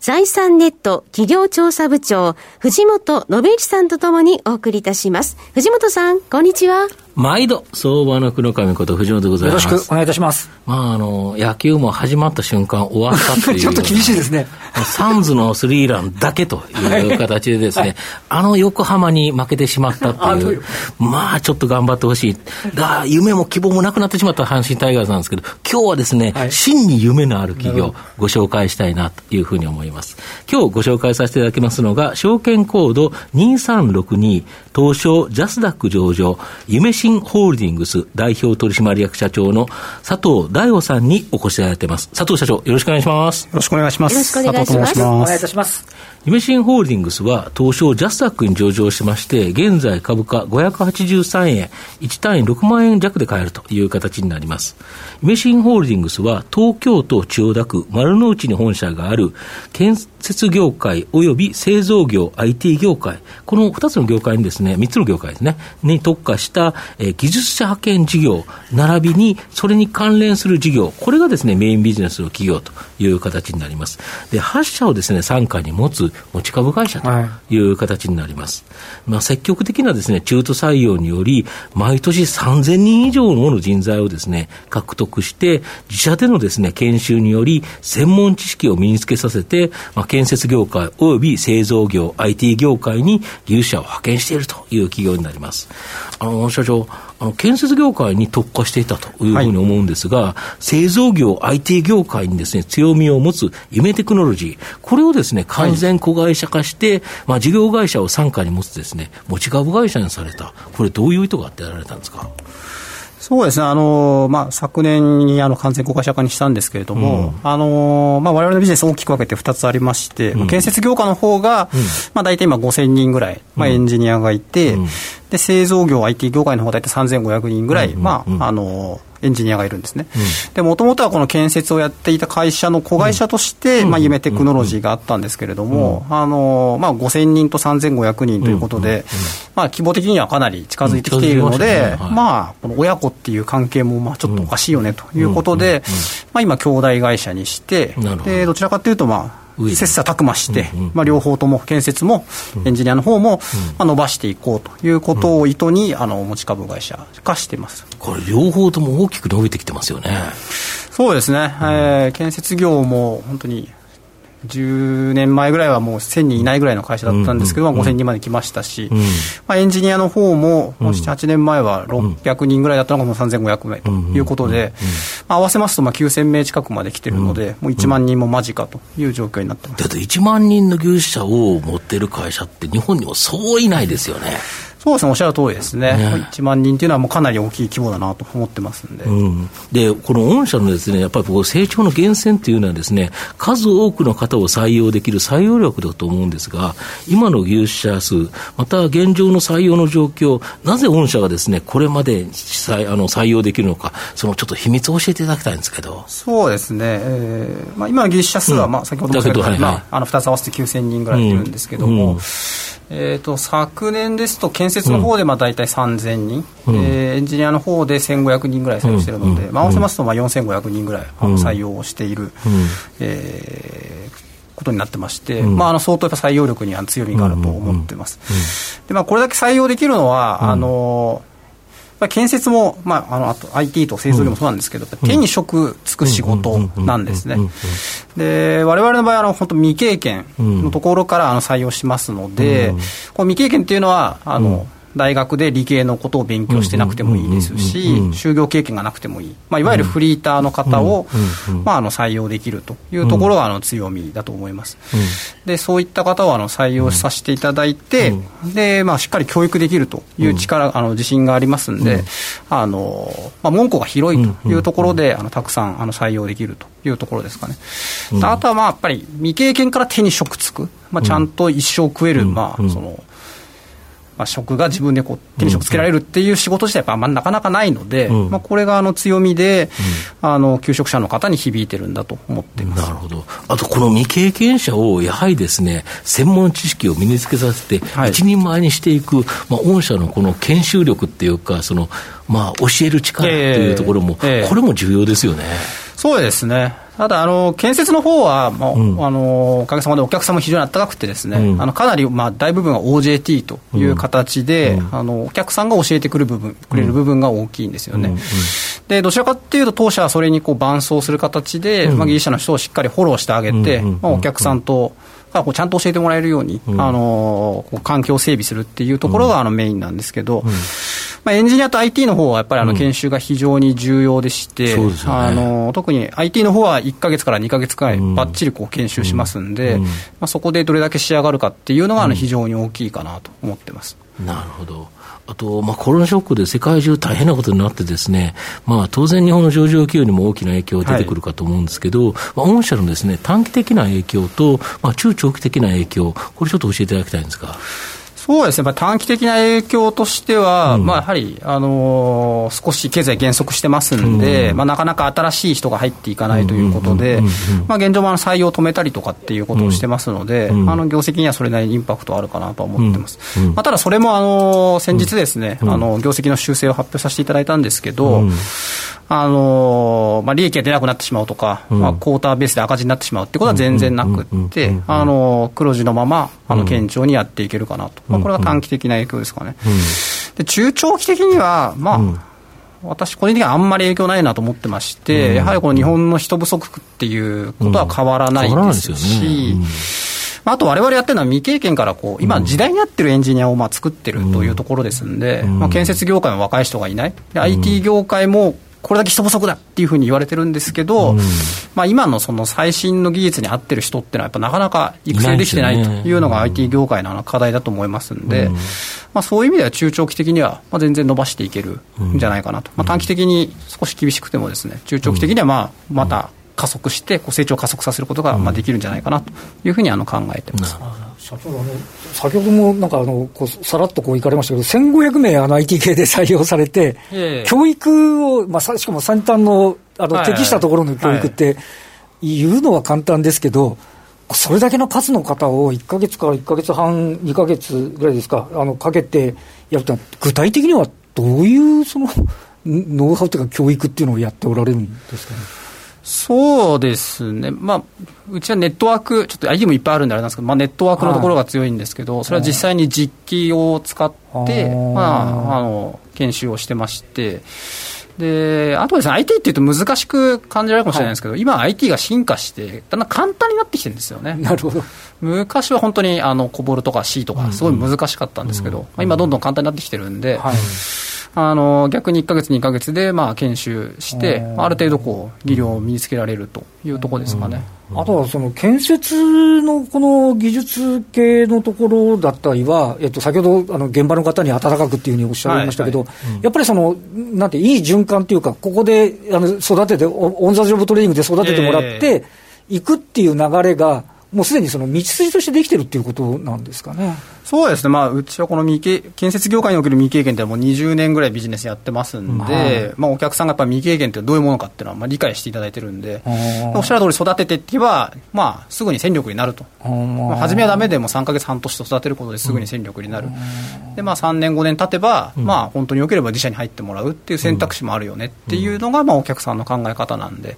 財産ネット企業調査部長、藤本信一さんとともにお送りいたします。藤本さん、こんにちは。毎度、相場の黒神こと藤本でございます。よろしくお願いいたします。まあ、あの、野球も始まった瞬間終わったっていう。ちょっと厳しいですね。サンズのスリーランだけという形でですね、はい、あの横浜に負けてしまったっていう、まあ、ちょっと頑張ってほしい。だ夢も希望もなくなってしまった阪神タイガースなんですけど、今日はですね、はい、真に夢のある企業、ご紹介したいなというふうに思います。今日ご紹介させていただきますのが、証券コード2362、東証ジャスダック上場、夢新ホールディングス代表取締役社長の佐藤大夫さんにお越しいただいています。佐藤社長、よろしくお願いします。よろしくお願いします。よろしくお願いします。お願いいたします。夢新ホールディングスは東証ジャスダックに上場しまして、現在株価583円、1単位6万円弱で買えるという形になります。夢新ホールディングスは東京都千代田区丸の内に本社がある建設業界及び製造業 IT 業界、この2つの業界にですね、3つの業界ですね、に特化した、えー、技術者派遣事業、並びにそれに関連する事業、これがですね、メインビジネスの企業という形になります。で、8社をですね、傘下に持つ持ち株会社という形になります。はい、まあ、積極的なですね、中途採用により、毎年3000人以上の人材をですね、獲得して、自社でのですね、研修により、専門知識を身につけさせて、まあ、建設業界及び製造業、IT 業界に技術者を派遣しているという企業になります。あの、社長、あの建設業界に特化していたというふうに思うんですが、はい、製造業、IT 業界にですね、強みを持つ夢テクノロジー、これをですね、完全子会社化して、はい、まあ、事業会社を傘下に持つですね、持ち株会社にされた、これどういう意図があってやられたんですか？そうですね、あのまあ、昨年にあの完全公開社化にしたんですけれども、あのまあ、われのビジネス大きく分けて2つありまして、うん、建設業界の方が、うん。まあ、大体今5000人ぐらい、まあ、エンジニアがいて、うん、で製造業、IT 業界の方が大体3500人ぐらい、まああのエンジニアがいるんですね。で、もともとはこの建設をやっていた会社の子会社として、まあ、夢テクノロジーがあったんですけれども、あの、まあ、5000人と3500人ということで、まあ、規模的にはかなり近づいてきているので、まあ、この親子っていう関係も、まあ、ちょっとおかしいよねということで、まあ、今、兄弟会社にして、で、どちらかというと、まあ、切磋琢磨して、まあ、両方とも建設もエンジニアの方も、まあ、伸ばしていこうということを意図にあの持ち株会社化してます。これ両方とも大きく伸びてきてますよね。そうですね、えー、建設業も本当に10年前ぐらいはもう1000人いないぐらいの会社だったんですけど、うんうん、5000人まで来ましたし、うん、まあ、エンジニアの方も、もう7、8年前は600人ぐらいだったのがもう3500名ということで、まあ、合わせますとまあ9000名近くまで来てるので、もう1万人も間近という状況になってます。だって1万人の技術者を持ってる会社って、日本にもそういないですよね。そうですね、おっしゃる通りですね、ね。1万人っていうのはもうかなり大きい規模だなと思ってますんで、うん、でこの御社のですねやっぱりこう成長の源泉っていうのはですね、数多くの方を採用できる採用力だと思うんですが、今の技術者数、また現状の採用の状況、なぜ御社がですねこれまで採あの採用できるのか、そのちょっと秘密を教えていただきたいんですけど。そうですね、えーまあ、今の技術者数は、まあ、先ほども言ったように、まあ、あの2つ合わせて9000人ぐらいいるんですけども。うん。うん。えーと、昨年ですと、建設の方でまあ大体3000人、うん、えー、エンジニアの方で1500人ぐらい採用しているので、うん、まあ、合わせますとまあ4500人ぐらい採用をしている、うん、えー、ことになってまして、まあ、あの相当やっぱ採用力には強みがあると思ってます。でまあ、これだけ採用できるのは、あの建設も、まあ、あのあと IT と製造業もそうなんですけど、うん、手に職つく仕事なんですね。で、われわれの場合は本当未経験のところからあの採用しますので、この未経験っていうのは、あの、大学で理系のことを勉強してなくてもいいですし、就業経験がなくてもいい、まあ、いわゆるフリーターの方を、まあ、あの採用できるというところがあの強みだと思います。でそういった方をあの採用させていただいて、でまあ、しっかり教育できるという力、あの自信がありますんで、あのまあ、門戸が広いというところで、あのたくさんあの採用できるというところですかね。あとはまあやっぱり未経験から手に職つく、まあ、ちゃんと一生食える、まあそのまあ、職が自分でこう手に職つけられるっていう仕事自体、やっぱなかなかないので、うん、まあ、これがあの強みで、うん、あの求職者の方に響いてるんだと思ってなるほど、あとこの未経験者をやはりですね、専門知識を身につけさせて、一人前にしていく、まあ、御社のこの研修力っていうか、そのまあ、教える力っていうところも、えーえー、これも重要ですよね。そうですね。ただ、あの、建設の方は、まあ、うん、あの、おかげさまでお客さんも非常にあったかくてですね、うん、あの、かなり、まあ、大部分は OJT という形で、うん、あの、お客さんが教えてくる部分、くれる部分が大きいんですよね。で、どちらかっていうと、当社はそれにこう伴走する形で、まあ、技術者の人をしっかりフォローしてあげて、まあ、お客さんと、こうちゃんと教えてもらえるように、うん、あの環境を整備するっていうところがあのメインなんですけど、うん、まあ、エンジニアと IT の方はやっぱりあの研修が非常に重要でして、うんね、あの特に IT の方は1か月から2か月くらいばっちりこう研修しますんで、まあ、そこでどれだけ仕上がるかっていうのがあの非常に大きいかなと思ってます。なるほどあと、まあ、コロナショックで世界中大変なことになってですね、まあ、当然日本の上場企業にも大きな影響が出てくるかと思うんですけど、はい、まあ、御社のですね、短期的な影響と、まあ、中長期的な影響、これちょっと教えていただきたいんですか。そうですね、まあ、短期的な影響としては、うん、まあ、やはり、あのー、少し経済減速してますんで、うん、まあ、なかなか新しい人が入っていかないということで、まあ、現状も採用を止めたりとかっていうことをしてますので、うん、あの業績にはそれなりにインパクトあるかなと思ってます。まあ、ただ、それも、あのー、先日ですね、あの業績の修正を発表させていただいたんですけど、あのまあ、利益が出なくなってしまうとか、うん、まあ、クォーターベースで赤字になってしまうってことは全然なくって、黒字のままあの堅調にやっていけるかなと、まあ、これが短期的な影響ですかね。で中長期的には、まあ、私、個人的にはあんまり影響ないなと思ってまして、やはりこの日本の人不足っていうことは変わらないですし、あと、われわれやってるのは未経験からこう、今、時代に合ってるエンジニアをまあ作ってるというところですんで、まあ、建設業界も若い人がいない、IT 業界もこれだけ人不足だっていうふうに言われてるんですけど、うん、まあ、今のその最新の技術に合ってる人っていうのは、やっぱなかなか育成できてないというのが IT 業界の課題だと思いますんで、うん、まあ、そういう意味では中長期的にはまあ全然伸ばしていけるんじゃないかなと、まあ、短期的に少し厳しくてもですね、中長期的にはまあまた加速して、成長を加速させることがまあできるんじゃないかなというふうにあの考えてます。社長あの先ほどもなんかあのこうさらっとこう行かれましたけど、1500名あの IT 系で 採用されて、教育を、まあ、しかも先端のあの適したところの教育って、言うのは簡単ですけど、それだけの数の方を1か月から1か月半、2か月ぐらいですか、あのかけてやると具体的にはどういうそのノウハウというか、教育っていうのをやっておられるんですかね？そうですね、まあ、うちはネットワーク、ちょっと ID もいっぱいあるんであれなんですけど、まあ、ネットワークのところが強いんですけど、それは実際に実機を使って、まあ、あの研修をしてまして、であとですね、IT っていうと難しく感じられるかもしれないんですけど、はい、今、IT が進化して、だんだん簡単になってきてるんですよね。なるほど。昔は本当にあのコボルとか C とか、すごい難しかったんですけど、うんうん、まあ、今、どんどん簡単になってきてるんで。はいあの逆に1か月、2か月でまあ研修して、ある程度こう、技量を身につけられるというところですかね。あとはその建設のこの技術系のところだったりは、えっと、先ほどあの現場の方に温かくっていうふうにおっしゃいましたけど、やっぱりその、なんて、いい循環っていうか、ここであの育てて、オン・ザ・ジョブトレーニングで育ててもらって、いくっていう流れが、もうすでにその道筋としてできてるっていうことなんですかね。そうですね、まあ、うちはこの未経建設業界における未経験ってもう20年ぐらいビジネスやってますんで、はい、まあ、お客さんがやっぱ未経験ってどういうものかっていうのはまあ理解していただいてるんで、おっしゃる通り育てていけば、まあ、すぐに戦力になると、まあ、初めはだめでも3か月、半年と育てることですぐに戦力になる、でまあ、3年、5年経てば、まあ、本当によければ自社に入ってもらうっていう選択肢もあるよねっていうのが、まあ、お客さんの考え方なんで、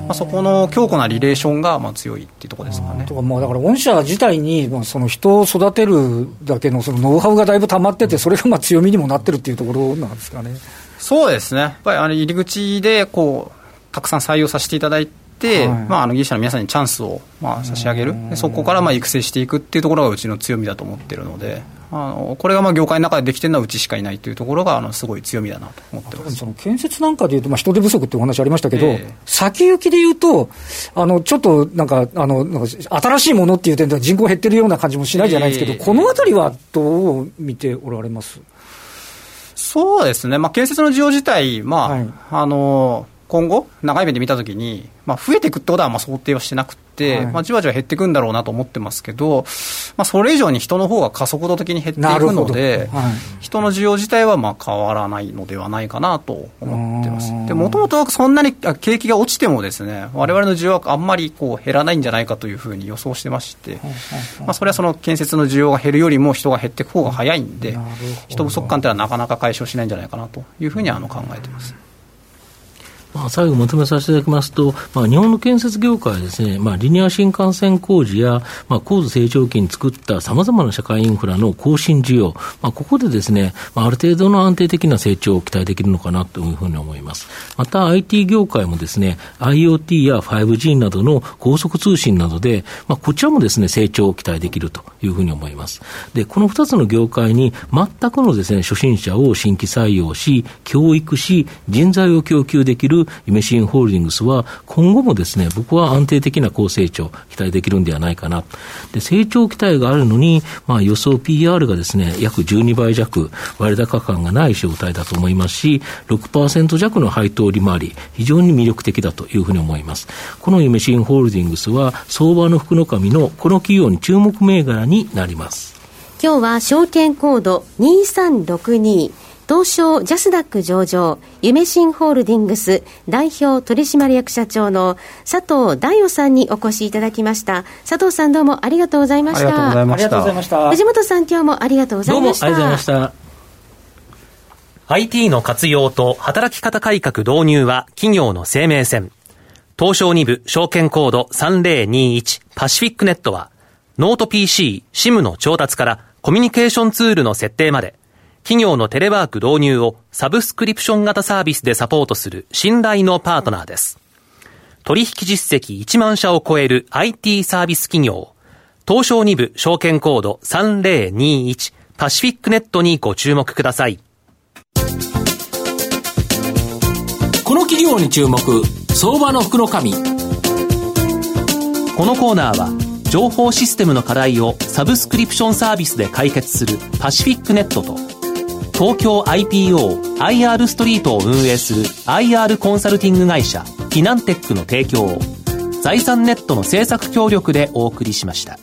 まあ、そこの強固なリレーションがまあ強いっていうところですかね。とかまあだから御社自体に、まあ、その人を育てるだけのそのノウハウがだいぶ溜まってて、それがまあ強みにもなってるっていうところなんですかね。そうですね。やっぱりあの入り口でこうたくさん採用させていただいて、はい、まあ、あの技術者の皆さんにチャンスをまあ差し上げる、そこからまあ育成していくっていうところがうちの強みだと思ってるので、あのこれがまあ業界の中でできてるのはうちしかいないというところがあのすごい強みだなと思ってます。その建設なんかでいうと、まあ、人手不足っていうお話ありましたけど、えー、先行きでいうと、あのちょっとなんかあのなんか、新しいものっていう点では人口減ってるような感じもしないじゃないですけど、えー、このあたりはどう見ておられます？そうですね、まあ、建設の需要自体、まあ、はい、あの今後、長い目で見たときに、まあ、増えていくってことはまあ想定はしてなくて。て、まあ、じわじわ減っていくんだろうなと思ってますけど、まあ、それ以上に人の方が加速度的に減っていくので、人の需要自体はまあ変わらないのではないかなと思ってます。でもともとそんなに景気が落ちてもですね、われわれの需要はあんまりこう減らないんじゃないかというふうに予想してまして、まあ、それはその建設の需要が減るよりも人が減っていく方が早いんで、人不足感というのはなかなか解消しないんじゃないかなというふうにあの考えてます。まあ、最後まとめさせていただきますと、まあ、日本の建設業界はですね、まあ、リニア新幹線工事や、まあ、高度成長期に作ったさまざまな社会インフラの更新需要、まあ、ここでですね、まあ、ある程度の安定的な成長を期待できるのかなというふうに思います。また IT 業界もですね、IoT や 5G などの高速通信などで、まあ、こちらもですね、成長を期待できるというふうに思います。で、この二つの業界に全くのですね、初心者を新規採用し、教育し、人材を供給できる夢新ホールディングスは、今後もですね、僕は安定的な高成長、期待できるんではないかな。で、成長期待があるのに、まあ予想 PR がですね、約12倍弱、割高感がない状態だと思いますし、6%弱の配当利回り、非常に魅力的だというふうに思います。この夢新ホールディングスは、相場の福の神のこの企業に注目銘柄になります。今日は証券コード2362東証ジャスダック上場、夢新ホールディングス代表取締役社長の佐藤大央さんにお越しいただきました。佐藤さんどうもありがとうございました。ありがとうございました。藤本さん今日もありがとうございました。どうもありがとうございました。IT の活用と働き方改革導入は企業の生命線。東証2部証券コード3021パシフィックネットはノート PC、SIM の調達からコミュニケーションツールの設定まで企業のテレワーク導入をサブスクリプション型サービスでサポートする信頼のパートナーです。取引実績1万社を超える IT サービス企業、東証2部証券コード3021パシフィックネットにご注目ください。この企業に注目、相場の福の神。このコーナーは、情報システムの課題をサブスクリプションサービスで解決するパシフィックネットと、東京 IPO IR ストリートを運営する IR コンサルティング会社フィナンテックの提供を財産ネットの政策協力でお送りしました。